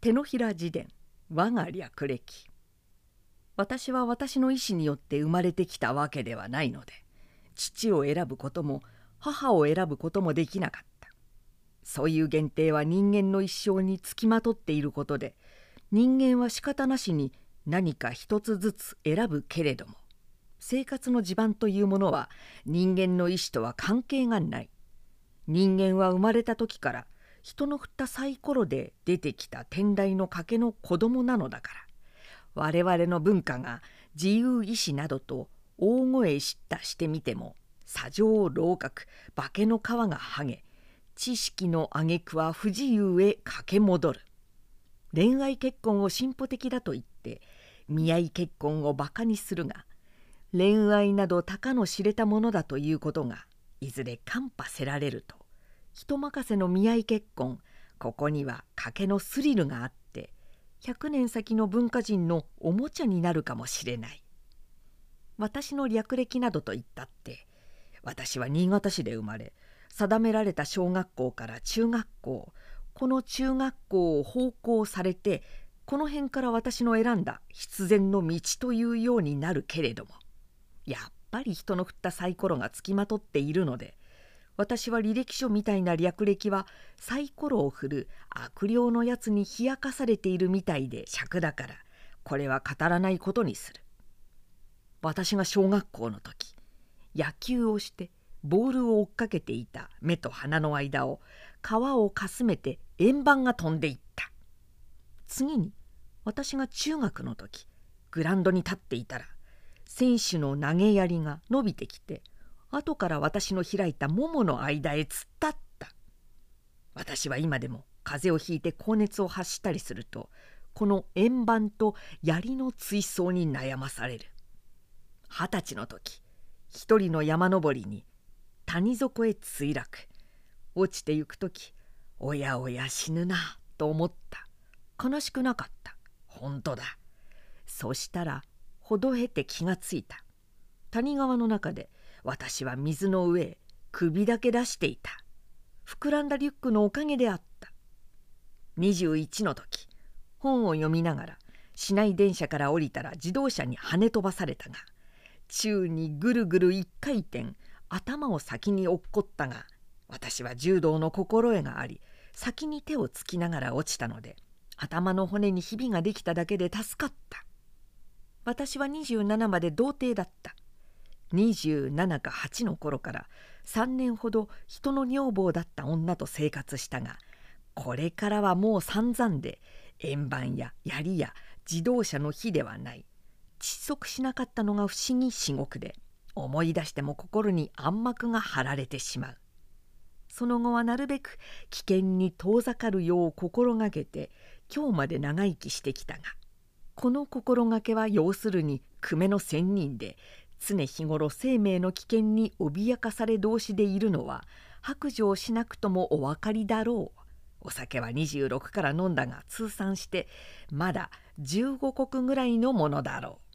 手のひら自伝。我が略歴。私は私の意思によって生まれてきたわけではないので父を選ぶことも母を選ぶこともできなかった。そういう限定は人間の一生につきまとっていることで人間は仕方なしに何か一つずつ選ぶけれども生活の地盤というものは人間の意思とは関係がない。人間は生まれた時から人の振ったサイコロで出てきた天台の賭けの子供なのだから。我々の文化が自由意志などと大声したしてみても砂上楼閣化けの皮が剥げ知識の挙句は不自由へ駆け戻る。恋愛結婚を進歩的だと言って見合い結婚をバカにするが恋愛などたかの知れたものだということがいずれ看破せられると。人任せの見合い結婚。ここには賭けのスリルがあって100年先の文化人のおもちゃになるかもしれない。私の略歴などと言ったって私は新潟市で生まれ定められた小学校から中学校この中学校を奉公されてこの辺から私の選んだ必然の道というようになるけれどもやっぱり人の振ったサイコロがつきまとっているので私は履歴書みたいな略歴はサイコロを振る悪霊のやつに冷やかされているみたいで尺だからこれは語らないことにする。私が小学校の時野球をしてボールを追っかけていた目と鼻の間を皮をかすめて円盤が飛んでいった。次に私が中学の時グラウンドに立っていたら選手の投げやりが伸びてきて後から私の開いたももの間へ突っ立った。私は今でも風邪をひいて高熱を発したりするとこの円盤と槍の追走に悩まされる。二十歳の時一人の山登りに谷底へ墜落。落ちてゆく時おやおや死ぬなと思った。悲しくなかった。本当だ。そしたらほどへて気がついた。谷川の中で私は水の上へ首だけ出していた。膨らんだリュックのおかげであった。21の時本を読みながら市内電車から降りたら自動車に跳ね飛ばされたが宙にぐるぐる一回転頭を先に落っこったが私は柔道の心得があり先に手をつきながら落ちたので頭の骨にひびができただけで助かった。私は27まで童貞だった。27か8の頃から3年ほど人の女房だった女と生活したがこれからはもう散々で円盤や槍や自動車の火ではない。窒息しなかったのが不思議至極で思い出しても心に暗幕が張られてしまう。その後はなるべく危険に遠ざかるよう心がけて今日まで長生きしてきたがこの心がけは要するに久米の仙人で常日頃生命の危険に脅かされ同士でいるのは白状しなくともお分かりだろう。お酒は26から飲んだが通算してまだ15石ぐらいのものだろう。